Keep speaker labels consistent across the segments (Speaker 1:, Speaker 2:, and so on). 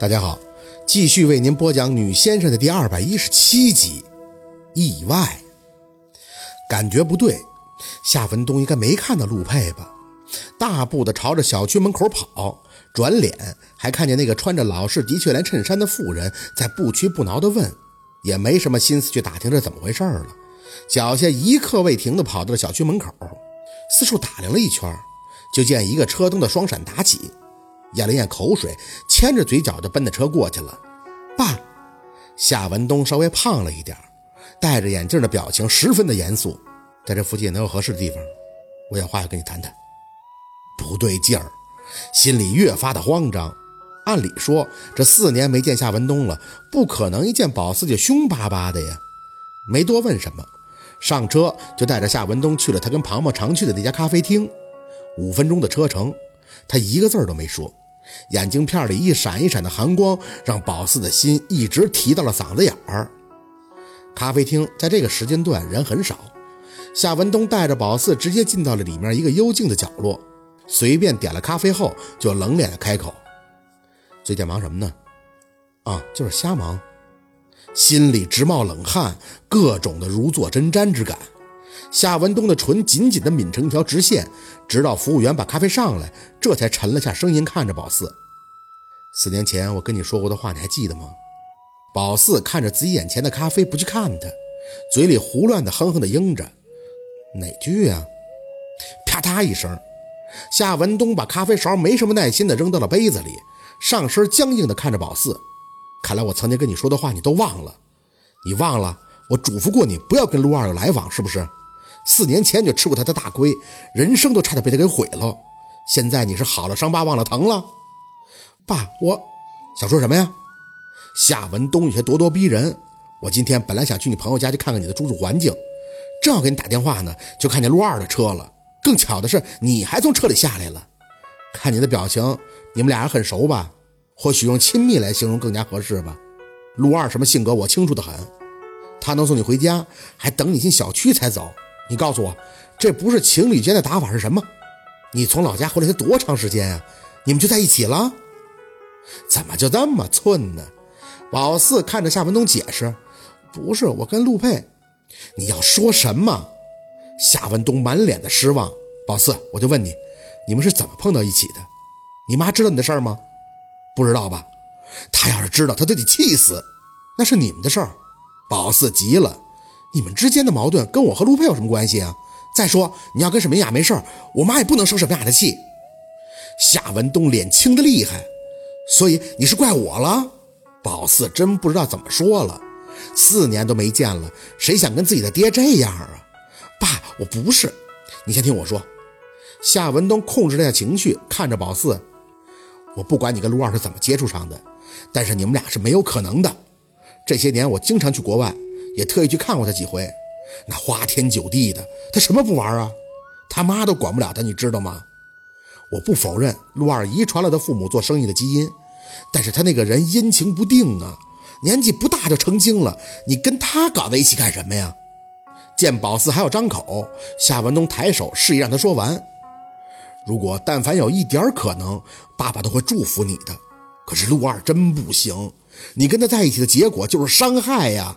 Speaker 1: 大家好，继续为您播讲《女先生》的第二百一十七集。意外，感觉不对，夏文东应该没看到陆佩吧？大步的朝着小区门口跑，转脸还看见那个穿着老式的确连衬衫的妇人在不屈不挠的问，也没什么心思去打听这怎么回事了。脚下一刻未停的跑到了小区门口，四处打量了一圈，就见一个车灯的双闪打起。咽了咽口水，牵着嘴角就奔着车过去了。爸，夏文东稍微胖了一点，戴着眼镜的表情十分的严肃。在这附近能有合适的地方？我有话要跟你谈谈。不对劲儿，心里越发的慌张。按理说这四年没见夏文东了，不可能一见宝四就凶巴巴的呀。没多问什么，上车就带着夏文东去了他跟庞庞常去的那家咖啡厅。五分钟的车程。他一个字都没说，眼镜片里一闪一闪的寒光，让宝四的心一直提到了嗓子眼儿。咖啡厅在这个时间段人很少，夏文东带着宝四直接进到了里面一个幽静的角落，随便点了咖啡后，就冷脸的开口：“最近忙什么呢？”“啊，就是瞎忙。”心里直冒冷汗，各种的如坐针毡之感。夏文东的唇紧紧地抿成一条直线，直到服务员把咖啡上来，这才沉了下声音，看着宝四：“四年前我跟你说过的话，你还记得吗？”宝四看着自己眼前的咖啡，不去看他，嘴里胡乱的哼哼的应着：“哪句呀？”啪嗒一声，夏文东把咖啡勺没什么耐心的扔到了杯子里，上身僵硬的看着宝四：“看来我曾经跟你说的话你都忘了，你忘了我嘱咐过你不要跟陆二有来往，是不是？”四年前就吃过他的大亏，人生都差点被他给毁了。现在你是好了伤疤忘了疼了？爸，我想说什么呀？夏文东有些咄咄逼人。我今天本来想去你朋友家去看看你的住宿环境，正要给你打电话呢，就看见陆二的车了。更巧的是，你还从车里下来了。看你的表情，你们俩人很熟吧？或许用亲密来形容更加合适吧。陆二什么性格我清楚的很，他能送你回家，还等你进小区才走。你告诉我，这不是情侣间的打法是什么？你从老家回来才多长时间呀？你们就在一起了？怎么就这么寸呢？宝四看着夏文东解释：“不是我跟陆佩，你要说什么？”夏文东满脸的失望。宝四，我就问你，你们是怎么碰到一起的？你妈知道你的事儿吗？不知道吧？她要是知道，她都得气死。那是你们的事儿。宝四急了。你们之间的矛盾跟我和陆佩有什么关系啊？再说你要跟沈明雅没事我妈也不能生沈明雅的气。夏文东脸青的厉害，所以你是怪我了？宝四真不知道怎么说了。四年都没见了，谁想跟自己的爹这样啊？爸，我不是。你先听我说。夏文东控制了下情绪，看着宝四，我不管你跟陆二是怎么接触上的，但是你们俩是没有可能的。这些年我经常去国外。也特意去看过他几回，那花天酒地的，他什么不玩啊？他妈都管不了他，你知道吗？我不否认陆二遗传了他父母做生意的基因，但是他那个人阴晴不定啊，年纪不大就成精了，你跟他搞在一起干什么呀？见宝四还要张口，夏文东抬手示意让他说完。如果但凡有一点可能，爸爸都会祝福你的。可是陆二真不行，你跟他在一起的结果就是伤害呀。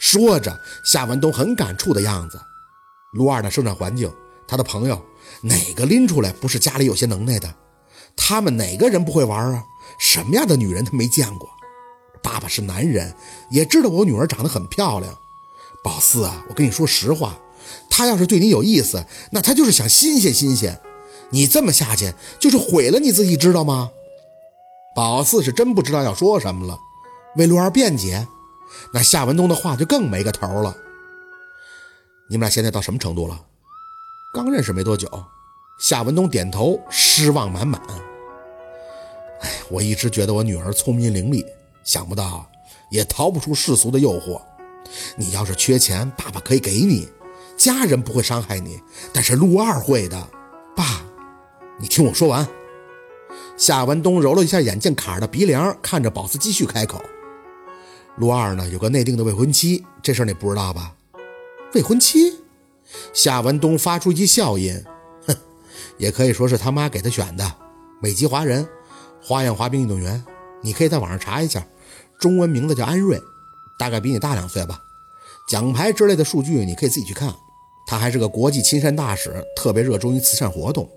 Speaker 1: 说着，夏文东很感触的样子。卢二的生长环境，他的朋友，哪个拎出来不是家里有些能耐的？他们哪个人不会玩啊？什么样的女人他没见过？爸爸是男人，也知道我女儿长得很漂亮。宝四啊，我跟你说实话，他要是对你有意思，那他就是想新鲜新鲜。你这么下去，就是毁了你自己，知道吗？宝四是真不知道要说什么了，为卢二辩解。那夏文东的话就更没个头了。你们俩现在到什么程度了？刚认识没多久。夏文东点头，失望满满。哎，我一直觉得我女儿聪明伶俐，想不到也逃不出世俗的诱惑。你要是缺钱，爸爸可以给你，家人不会伤害你，但是陆二会的。爸，你听我说完。夏文东揉了一下眼镜卡的鼻梁，看着宝四继续开口。陆二呢，有个内定的未婚妻，这事儿你不知道吧？未婚妻？夏文东发出一笑音，哼，也可以说是他妈给他选的，美籍华人，花样滑冰运动员，你可以在网上查一下，中文名字叫安瑞，大概比你大两岁吧。奖牌之类的数据你可以自己去看。他还是个国际亲善大使，特别热衷于慈善活动。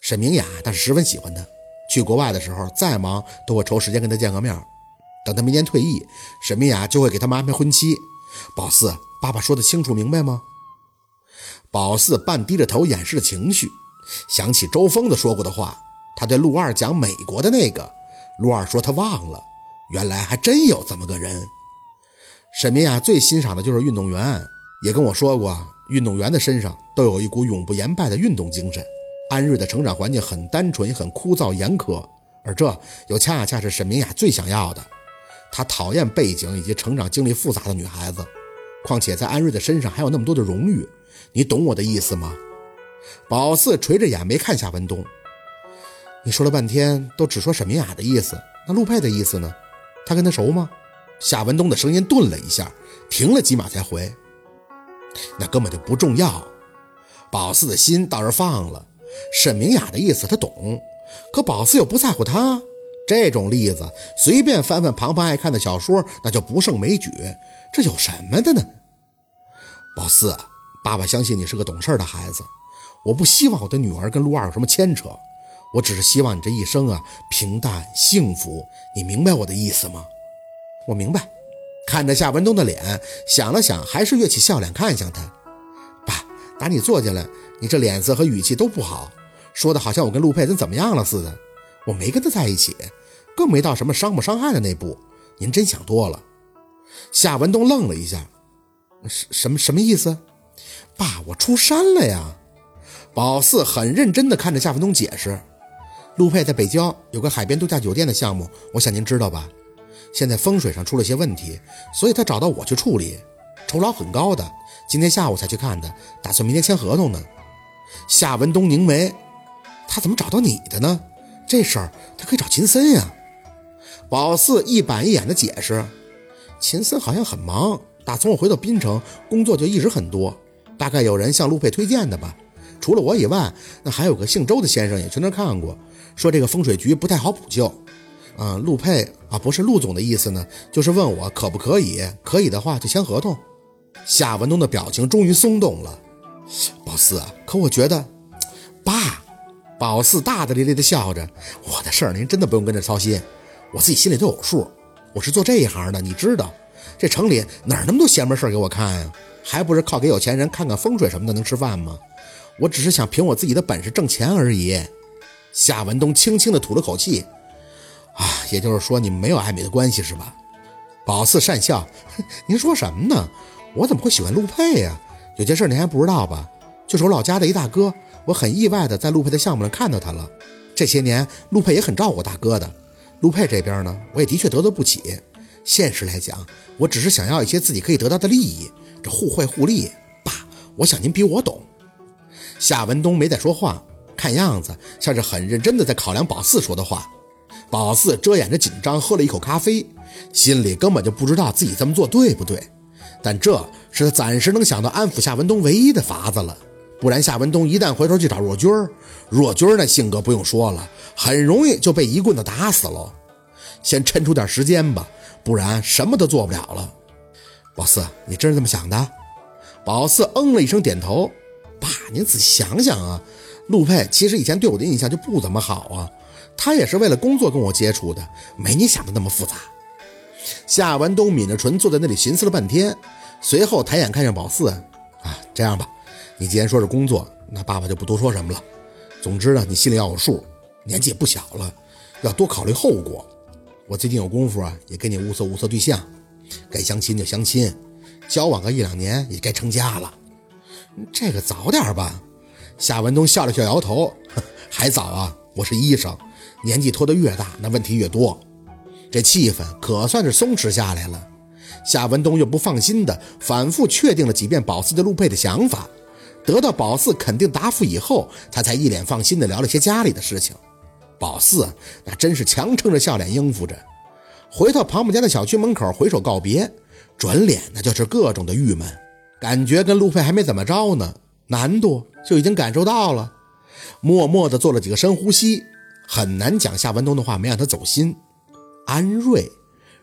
Speaker 1: 沈明雅倒是十分喜欢他，去国外的时候再忙都会抽时间跟他见个面。等他明年退役，沈明雅就会给他们安排婚期。宝四，爸爸说的清楚明白吗？宝四半低着头掩饰着情绪，想起周峰的说过的话，他对陆二讲美国的那个，陆二说他忘了，原来还真有这么个人。沈明雅最欣赏的就是运动员，也跟我说过，运动员的身上都有一股永不言败的运动精神。安瑞的成长环境很单纯，很枯燥严苛，而这又恰恰是沈明雅最想要的。他讨厌背景以及成长经历复杂的女孩子，况且在安瑞的身上还有那么多的荣誉，你懂我的意思吗？宝四垂着眼没看夏文东，你说了半天都只说沈明雅的意思，那陆佩的意思呢？他跟他熟吗？夏文东的声音顿了一下，停了几秒才回：“那根本就不重要。”宝四的心倒是放了，沈明雅的意思他懂，可宝四又不在乎他。这种例子，随便翻翻庞庞爱看的小说，那就不胜枚举。这有什么的呢？宝四，爸爸相信你是个懂事的孩子。我不希望我的女儿跟陆二有什么牵扯，我只是希望你这一生啊平淡幸福。你明白我的意思吗？我明白。看着夏文东的脸，想了想，还是跃起笑脸看向他。爸，打你坐进来，你这脸色和语气都不好，说的好像我跟陆佩怎怎么样了似的。我没跟他在一起，更没到什么伤不伤害的那步。您真想多了。夏文东愣了一下，什什么什么意思？爸，我出山了呀。宝四很认真地看着夏文东解释：“陆佩在北郊有个海边度假酒店的项目，我想您知道吧？现在风水上出了些问题，所以他找到我去处理，酬劳很高的。今天下午才去看的，打算明天签合同呢。”夏文东凝眉：“他怎么找到你的呢？”这事儿他可以找秦森呀。宝四一板一眼的解释：“秦森好像很忙，打从我回到滨城，工作就一直很多。大概有人向陆佩推荐的吧。除了我以外，那还有个姓周的先生也去那看过，说这个风水局不太好补救。嗯，陆佩啊，不是陆总的意思呢，就是问我可不可以，可以的话就签合同。”夏文东的表情终于松动了。宝四啊，可我觉得，爸。宝四大大咧咧地笑着：“我的事儿您真的不用跟着操心，我自己心里都有数。我是做这一行的，你知道，这城里哪那么多邪门事儿给我看呀？还不是靠给有钱人看看风水什么的能吃饭吗？我只是想凭我自己的本事挣钱而已。”夏文东轻轻地吐了口气：“啊，也就是说你们没有暧昧的关系是吧？”宝四讪笑：“您说什么呢？我怎么会喜欢陆佩呀？有件事您还不知道吧？就是我老家的一大哥。”我很意外的在陆佩的项目上看到他了。这些年，陆佩也很照顾大哥的。陆佩这边呢，我也的确得罪不起。现实来讲，我只是想要一些自己可以得到的利益，这互惠互利。爸，我想您比我懂。夏文东没再说话，看样子像是很认真的在考量宝四说的话。宝四遮掩着紧张，喝了一口咖啡，心里根本就不知道自己这么做对不对，但这是他暂时能想到安抚夏文东唯一的法子了。不然，夏文东一旦回头去找若君儿，若君儿那性格不用说了，很容易就被一棍子打死了。先抻出点时间吧，不然什么都做不了了。宝四，你真是这么想的？宝四嗯了一声，点头。爸，您仔细想想啊，陆佩其实以前对我的印象就不怎么好啊，他也是为了工作跟我接触的，没你想的那么复杂。夏文东抿着唇，坐在那里寻思了半天，随后抬眼看向宝四，啊，这样吧。你既然说是工作，那爸爸就不多说什么了。总之呢，你心里要有数，年纪也不小了，要多考虑后果。我最近有功夫啊，也给你物色物色对象，该相亲就相亲，交往个一两年也该成家了。这个早点吧。夏文东笑了笑，摇头，还早啊。我是医生，年纪拖得越大，那问题越多。这气氛可算是松弛下来了。夏文东又不放心的反复确定了几遍宝四对陆佩的想法。得到宝四肯定答复以后，他才一脸放心地聊了些家里的事情。宝四那真是强撑着笑脸应付着，回到庞母家的小区门口，回首告别，转脸那就是各种的郁闷，感觉跟路费还没怎么着呢，难度就已经感受到了。默默地做了几个深呼吸，很难讲夏文东的话没让他走心。安瑞，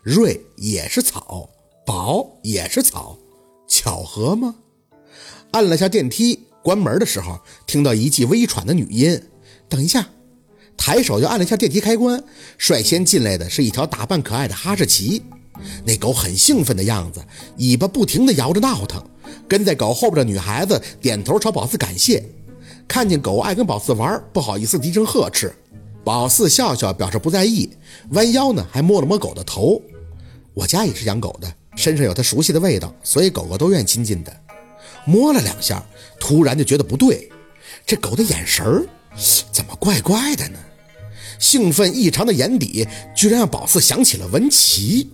Speaker 1: 瑞也是草，宝也是草，巧合吗？按了下电梯，关门的时候听到一记微喘的女音。等一下，抬手就按了下电梯开关，率先进来的是一条打扮可爱的哈士奇。那狗很兴奋的样子，尾巴不停地摇着闹腾。跟在狗后边的女孩子点头朝宝四感谢。看见狗爱跟宝四玩，不好意思低声呵斥。宝四笑笑表示不在意，弯腰呢还摸了摸狗的头。我家也是养狗的，身上有它熟悉的味道，所以狗狗都愿意亲近的。摸了两下，突然就觉得不对，这狗的眼神儿怎么怪怪的呢？兴奋异常的眼底，居然让宝四想起了文琪。